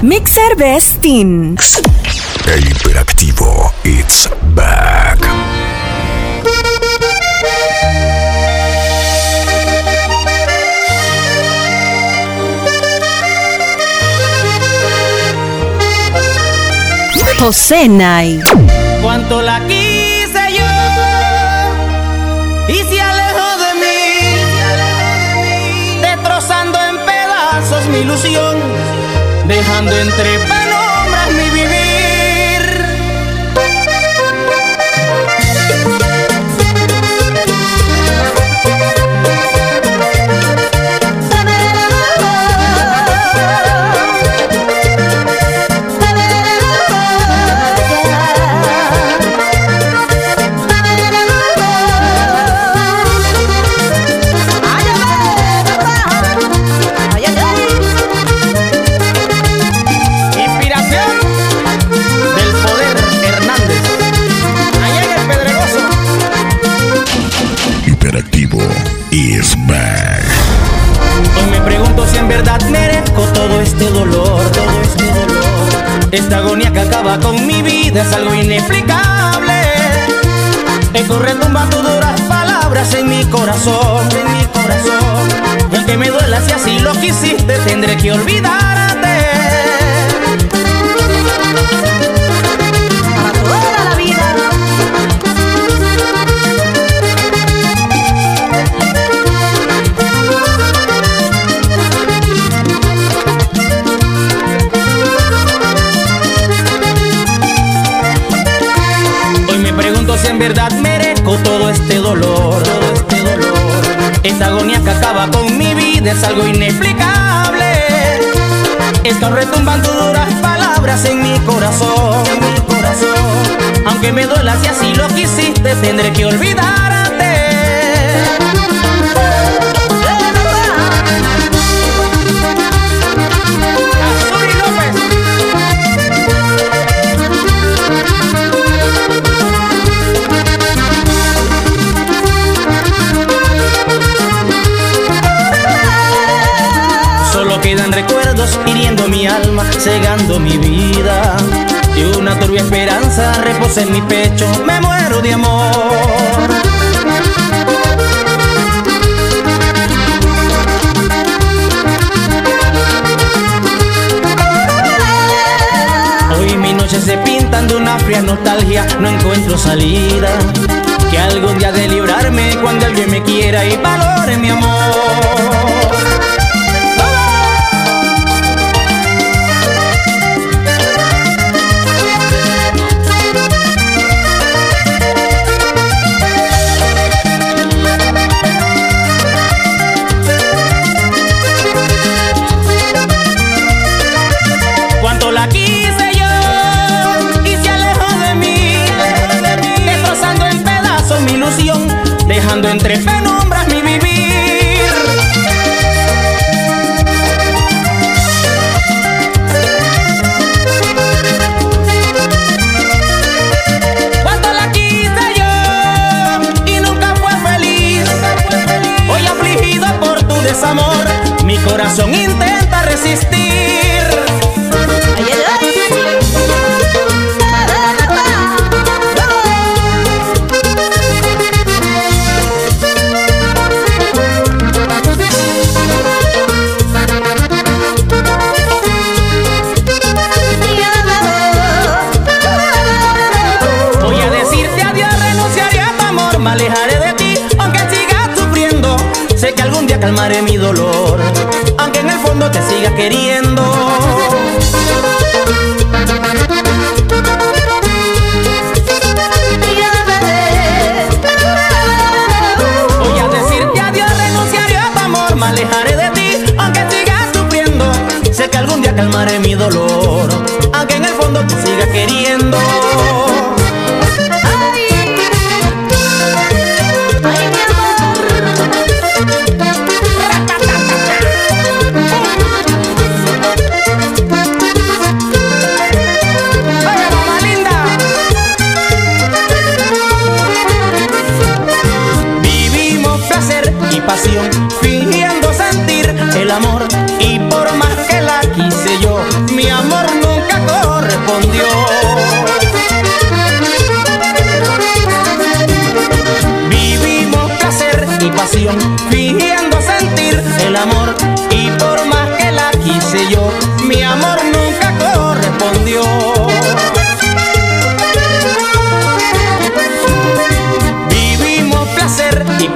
Mixer Bestin. El hiperactivo It's Back. José Nay. Cuánto la quise yo y se alejó de mí, destrozando en pedazos mi ilusión, dejando entre Esta agonía que acaba con mi vida es algo inexplicable. Eco retumba tus duras palabras en mi corazón, en mi corazón. Y aunque me duela si así lo quisiste, tendré que olvidarte. Verdad merezco todo este dolor, todo este dolor. Esta agonía que acaba con mi vida es algo inexplicable. Están retumbando duras palabras en mi corazón, en mi corazón. Aunque me duela si así lo quisiste, tendré que olvidarte. Hiriendo mi alma, cegando mi vida. Y una turbia esperanza reposa en mi pecho, me muero de amor. Se pintan de una fría nostalgia, no encuentro salida. Que algún día de librarme cuando alguien me quiera y valore mi amor. Dejando entre penumbras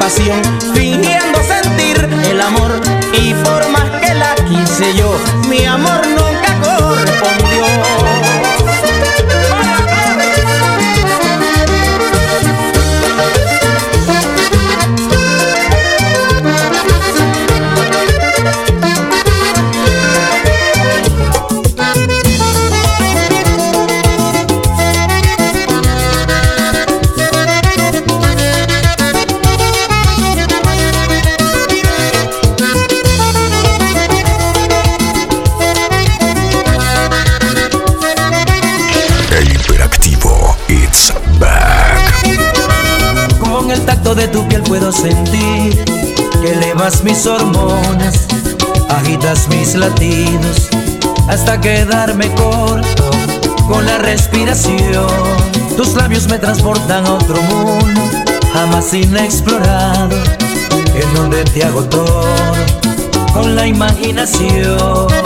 pasión, puedo sentir que elevas mis hormonas, agitas mis latidos hasta quedarme corto con la respiración. Tus labios me transportan a otro mundo, jamás inexplorado, en donde te hago todo con la imaginación.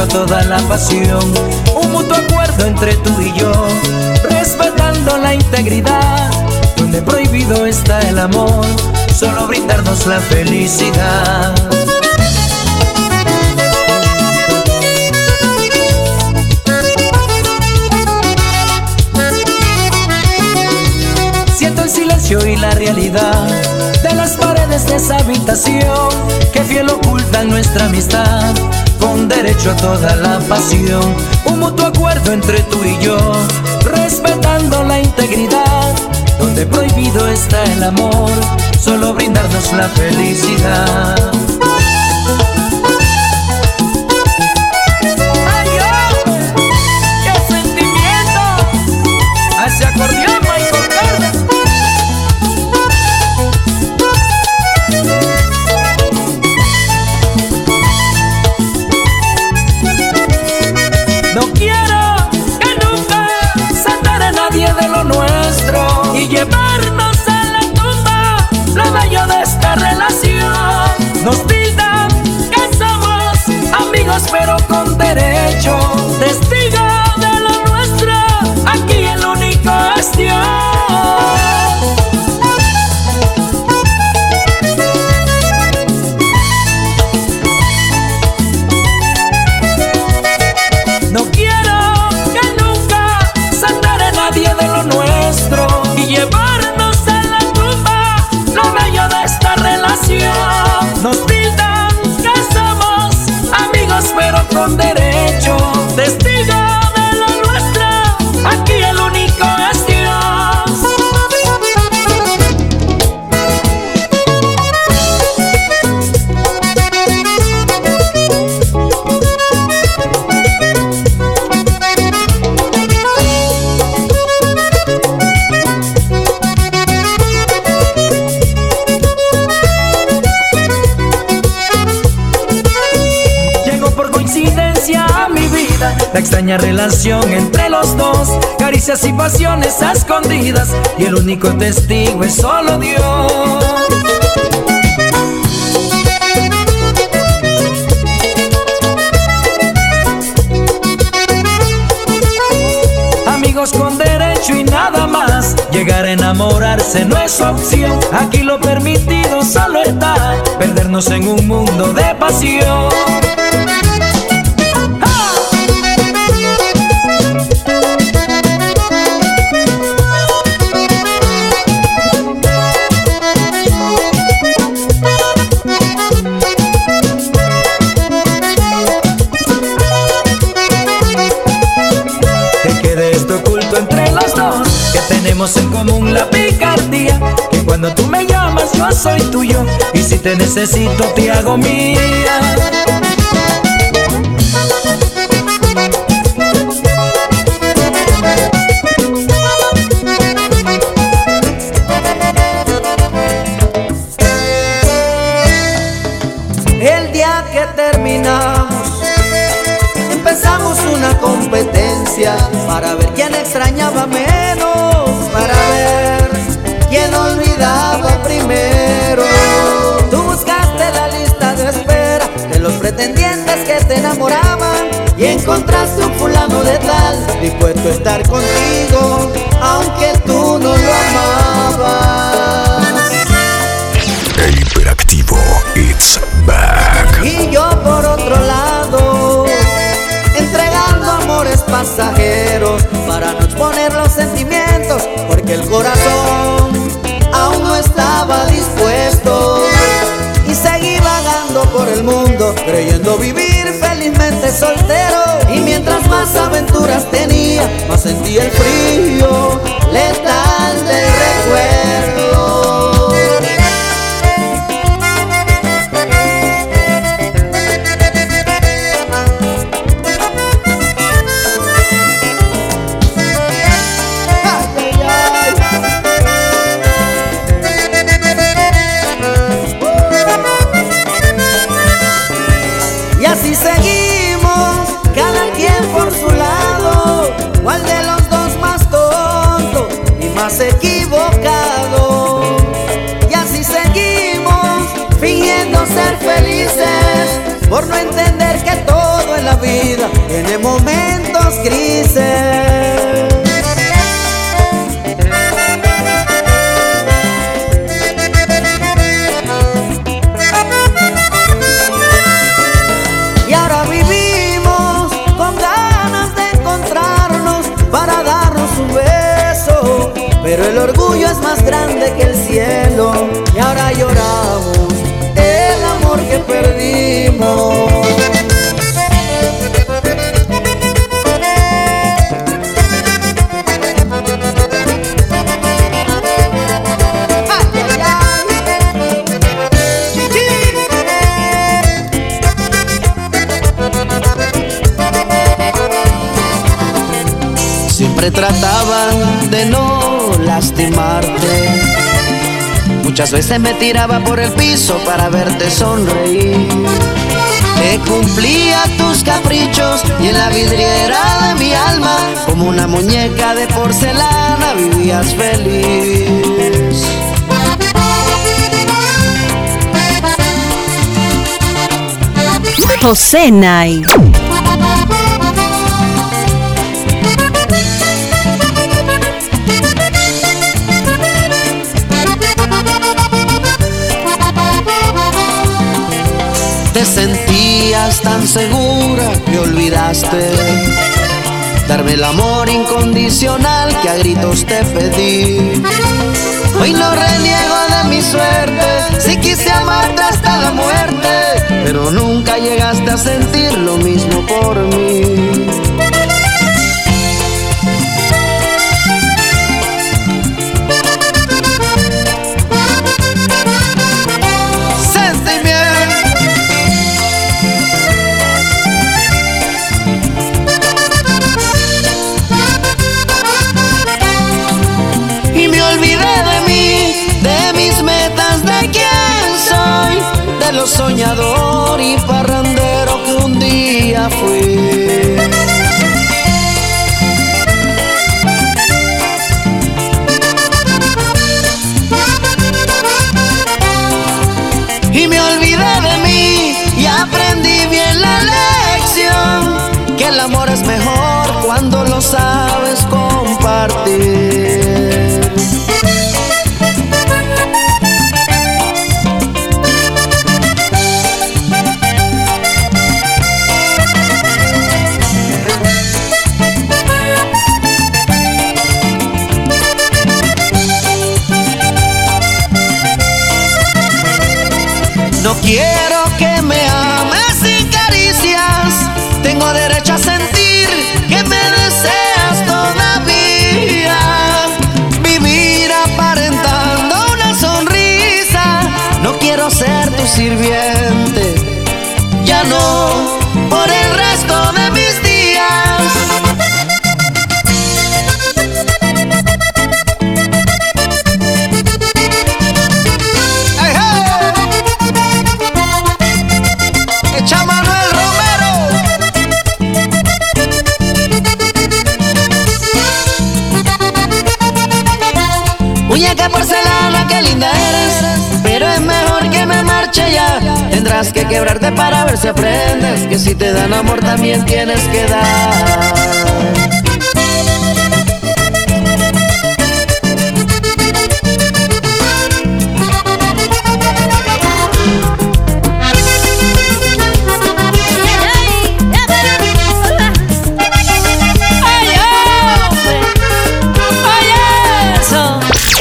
A toda la pasión. Un mutuo acuerdo entre tú y yo, respetando la integridad, donde prohibido está el amor, solo brindarnos la felicidad. Siento el silencio y la realidad de las paredes de esa habitación que fiel ocultan nuestra amistad con derecho a toda la pasión. Un mutuo acuerdo entre tú y yo, respetando la integridad, donde prohibido está el amor, solo brindarnos la felicidad. relación entre los dos, caricias y pasiones escondidas, y el único testigo es solo Dios. Amigos con derecho y nada más, llegar a enamorarse no es opción, aquí lo permitido solo está, perdernos en un mundo de pasión. En común la picardía Que cuando tú me llamas yo soy tuyo. Y si te necesito te hago mía estar contigo, el perdimos. Siempre trataban Muchas veces me tiraba por el piso para verte sonreír. Te cumplía tus caprichos y en la vidriera de mi alma, como una muñeca de porcelana, vivías feliz. José Nay. Te sentías tan segura que olvidaste darme el amor incondicional que a gritos te pedí. Hoy no reniego de mi suerte, si quise amarte hasta la muerte, pero nunca llegaste a sentir lo mismo por mí. Que quebrarte para ver si aprendes que si te dan amor también tienes que dar.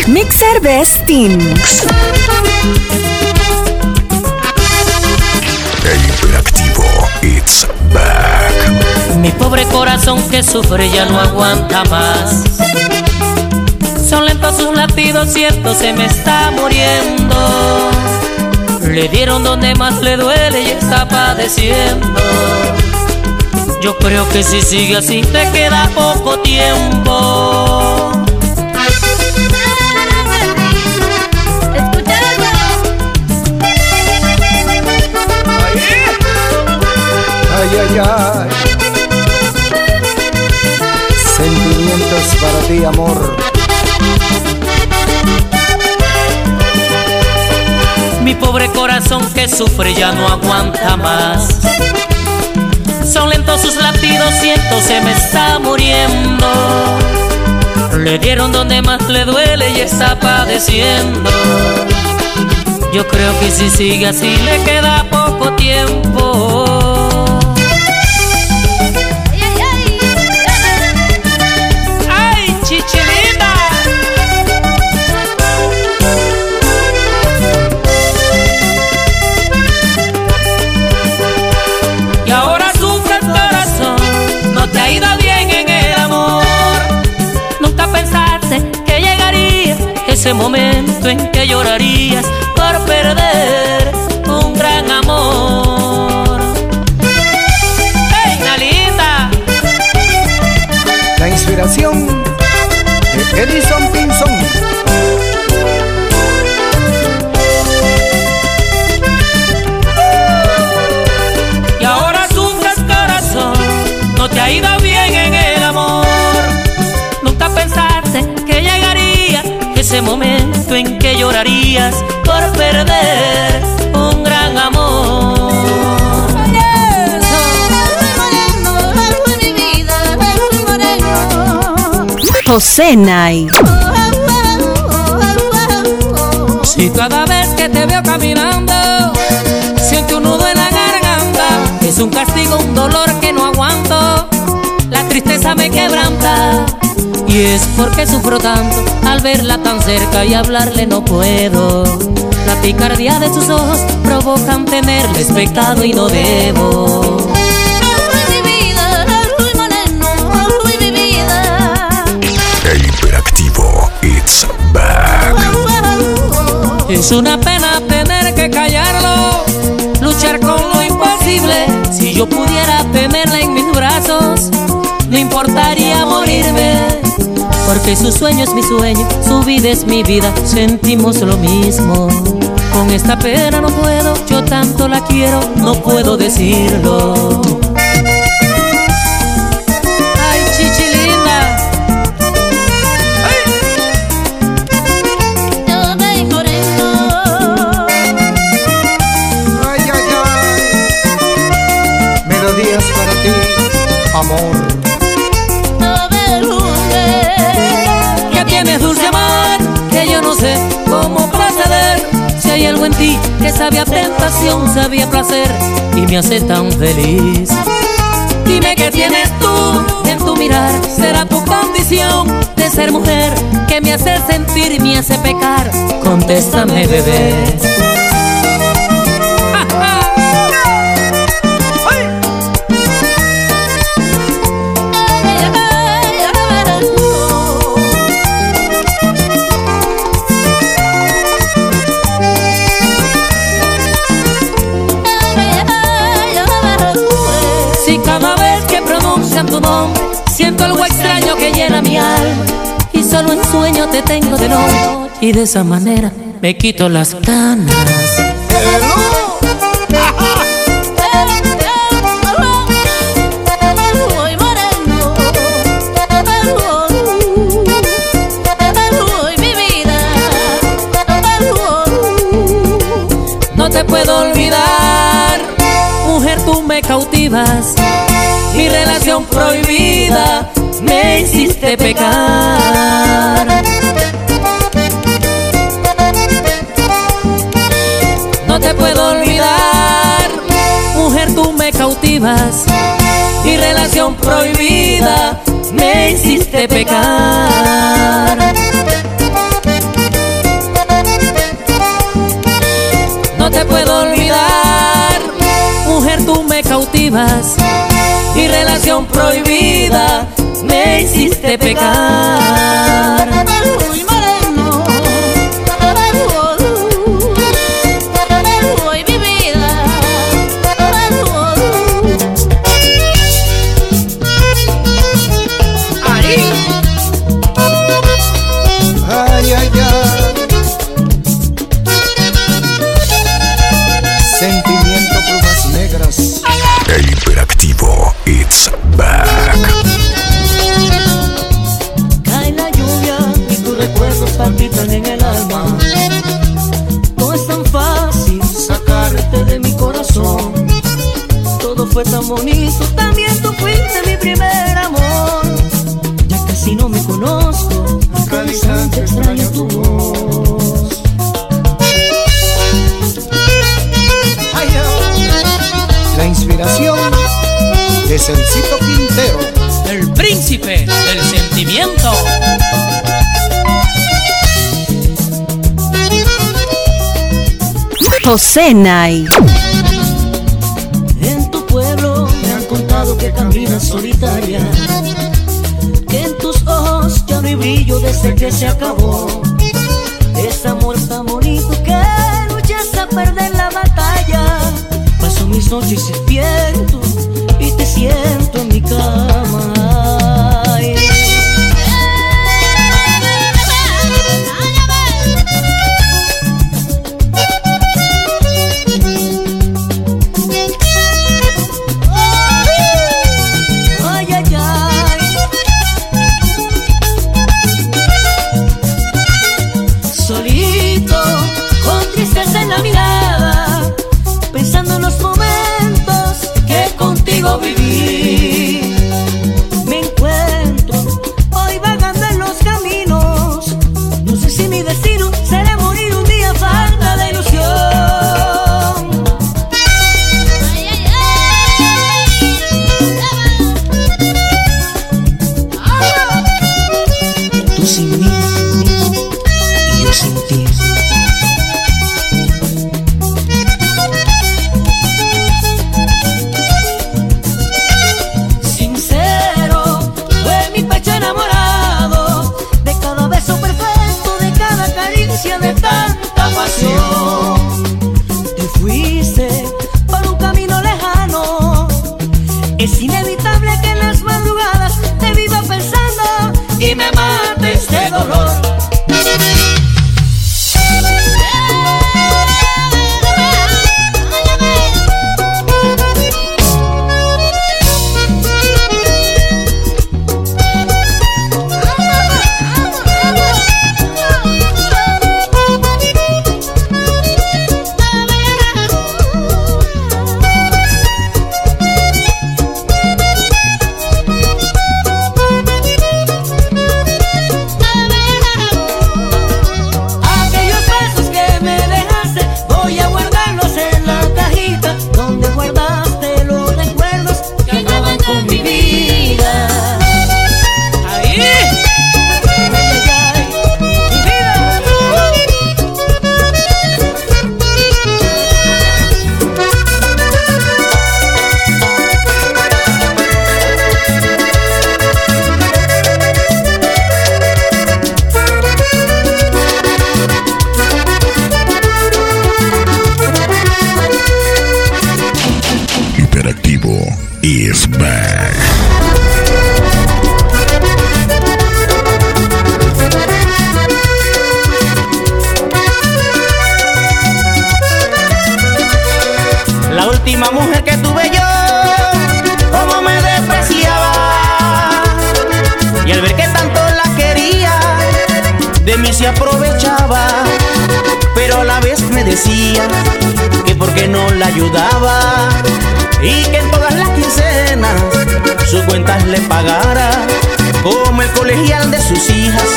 Mixer Bestin. El Mi pobre corazón que sufre ya no aguanta más. Son lentos sus latidos, cierto, se me está muriendo. Le dieron donde más le duele y está padeciendo. Yo creo que si sigue así te queda poco tiempo. Ay, ay, ay. Para ti, amor. Mi pobre corazón que sufre ya no aguanta más. Son lentos sus latidos, siento se me está muriendo. Le dieron donde más le duele y está padeciendo. Yo creo que si sigue así le queda poco tiempo. Momento en que llorarías por perder un gran amor. ¡Hey, la linda! La inspiración de Edison Pinson. Ese momento en que llorarías por perder un gran amor. José Nay. Si cada vez que te veo caminando siento un nudo en la garganta, es un castigo, un dolor que no aguanto, la tristeza me quebranta. Y es porque sufro tanto al verla tan cerca y hablarle no puedo. La picardía de sus ojos provocan tenerle expectado y no debo. El hiperactivo, it's back. Es una pena Porque su sueño es mi sueño, su vida es mi vida, sentimos lo mismo. Con esta pena no puedo, yo tanto la quiero, no puedo decirlo. En ti que sabe a tentación, sabe a placer y me hace tan feliz. Dime qué tienes tú en tu mirar, será tu condición de ser mujer que me hace sentir me hace pecar. Contéstame, bebé. Solo en sueño te tengo de noche y de esa manera me quito las ganas. No te puedo olvidar. tú me cautivas. Mi relación prohibida me hiciste pecar. No te puedo olvidar, mujer, tú me cautivas. Mi relación prohibida me hiciste pecar. No te puedo olvidar, mujer, tú me cautivas. Mi relación prohibida me hiciste pecar. Fue tan bonito, también tú fuiste mi primer amor. Ya casi no me conozco, cada instante extraño tu voz. Ay, ay. La inspiración de Sencito Quintero. El príncipe del sentimiento. José Nay. Que caminas solitaria. Que en tus ojos ya no hay brillo desde que se acabó. Ese amor tan bonito que luchas a perder la batalla. Paso mis noches despierto y te siento en mi cama. La última mujer que tuve yo, como me despreciaba. Y al ver que tanto la quería, de mí se aprovechaba. Pero a la vez me decía que porque no la ayudaba, y que en todas las quincenas sus cuentas le pagara como el colegial de sus hijas,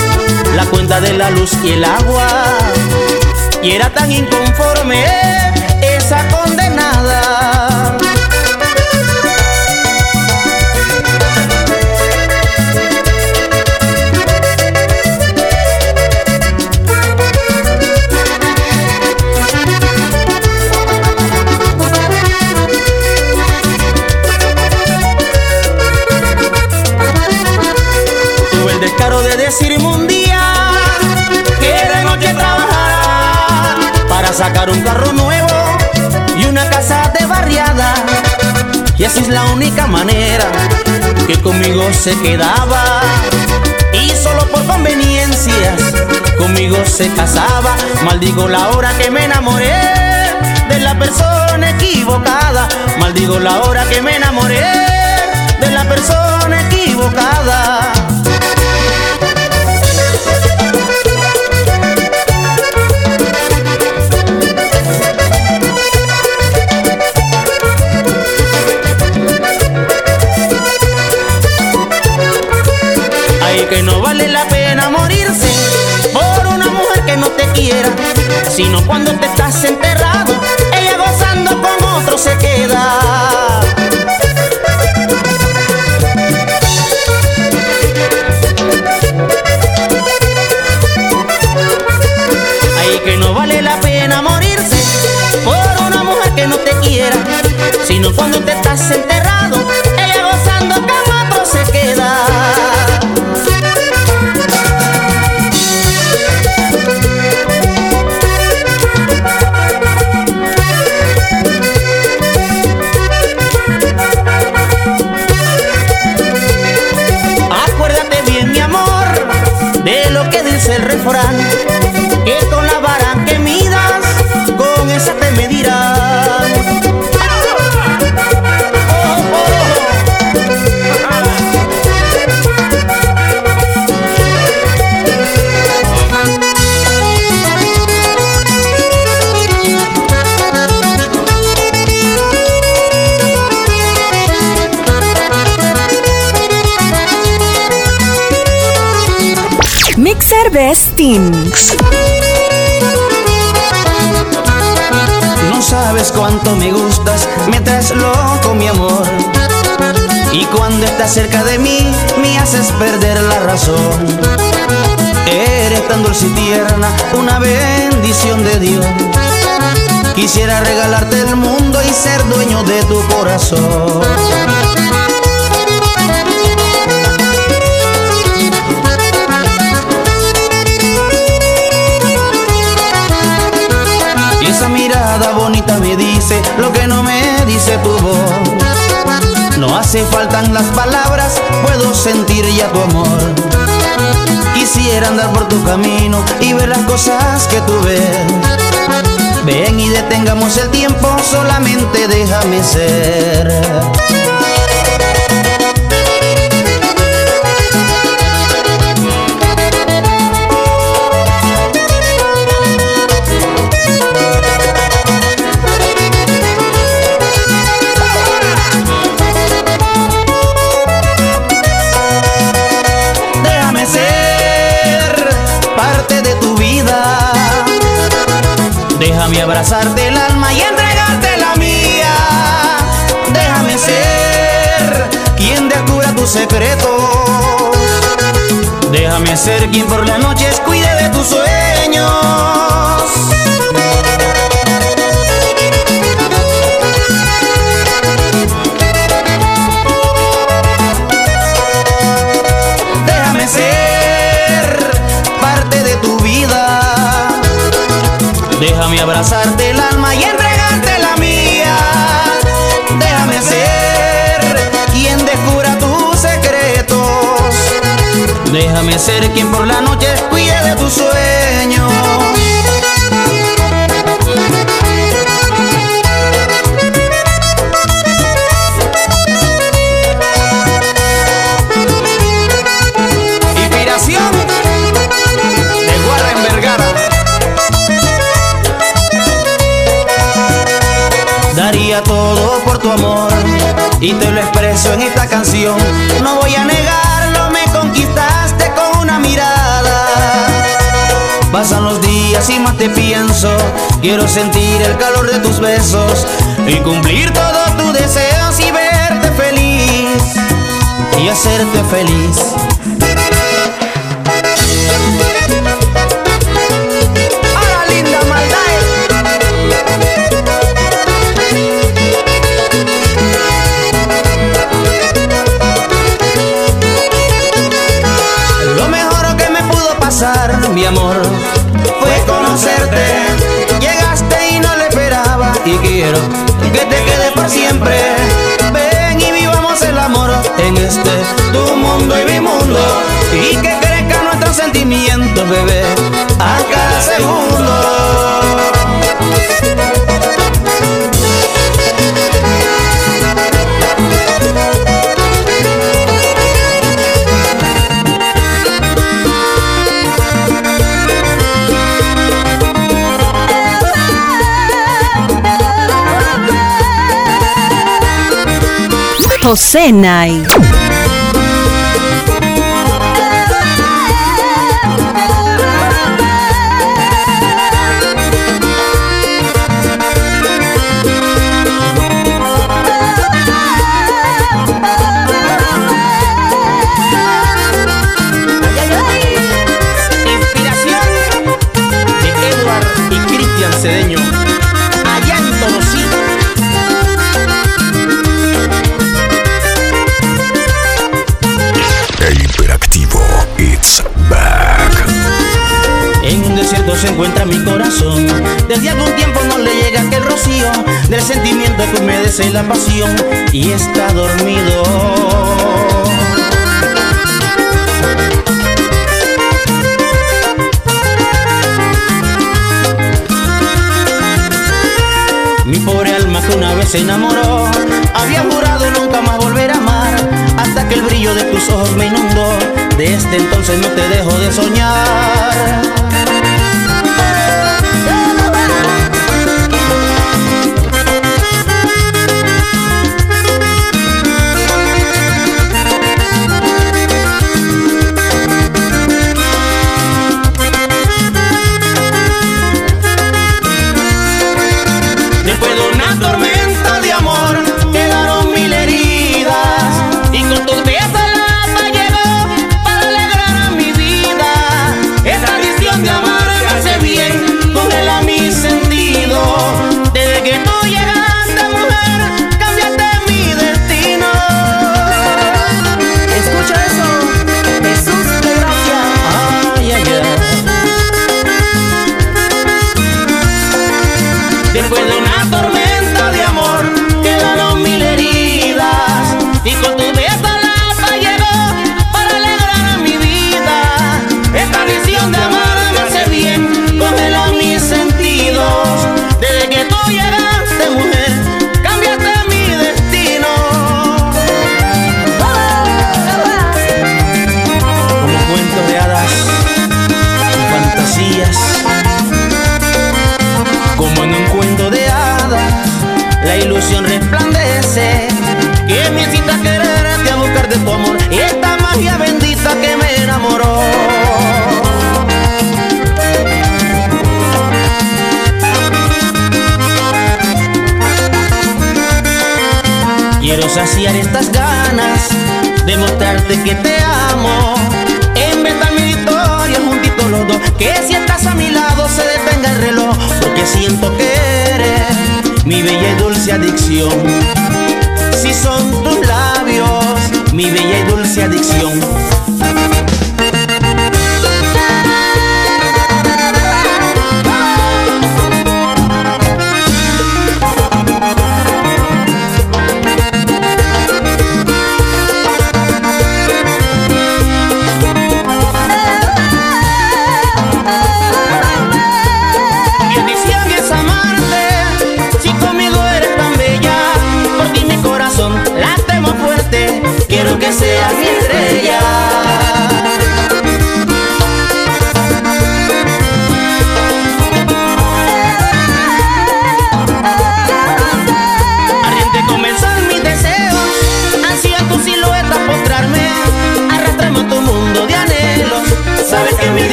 la cuenta de la luz y el agua. Y era tan inconforme esa condenada. Tuve el descaro de decirme un día que de noche trabajara para sacar un carro nuevo Y así es la única manera que conmigo se quedaba. Y solo por conveniencias conmigo se casaba. Maldigo la hora que me enamoré de la persona equivocada. Maldigo la hora que me enamoré de la persona equivocada. Ay, que no vale la pena morirse por una mujer que no te quiera, sino cuando te estás enterrado, ella gozando con otro se queda. Ay, que no vale la pena morirse por una mujer que no te quiera, sino cuando te estás enterrado, que dice No sabes cuánto me gustas, me traes loco mi amor. Y cuando estás cerca de mí, me haces perder la razón. Eres tan dulce y tierna, una bendición de Dios. Quisiera regalarte el mundo y ser dueño de tu corazón. Mirada bonita me dice lo que no me dice tu voz. No hace faltan las palabras, puedo sentir ya tu amor. Quisiera andar por tu camino y ver las cosas que tú ves. Ven y detengamos el tiempo, solamente déjame ser. Abrazarte el alma y entregarte la mía. Déjame ser quien descubra tus secretos. Déjame ser quien por las noches cuide de tus sueños. Déjame abrazarte el alma y entregarte la mía. Déjame ser quien descubra tus secretos. Déjame ser quien por la noche cuide de tus sueños. Y te lo expreso en esta canción. No voy a negarlo, me conquistaste con una mirada. Pasan los días y más te pienso. Quiero sentir el calor de tus besos y cumplir todos tus deseos y verte feliz y hacerte feliz. Mi amor, fue conocerte. Llegaste y no lo esperaba y quiero que te quede por siempre. Ven y vivamos el amor en este tu mundo y mi mundo y que crezcan nuestros sentimientos, bebé, a cada segundo. José encuentra mi corazón. Desde algún tiempo no le llega aquel rocío del sentimiento que humedece la pasión y está dormido. Mi pobre alma que una vez se enamoró Había jurado nunca más volver a amar Hasta que el brillo de tus ojos me inundó Desde entonces no te dejo de soñar siento que eres mi bella y dulce adicción. Si son tus labios, mi bella y dulce adicción.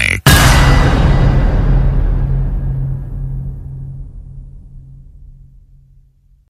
It's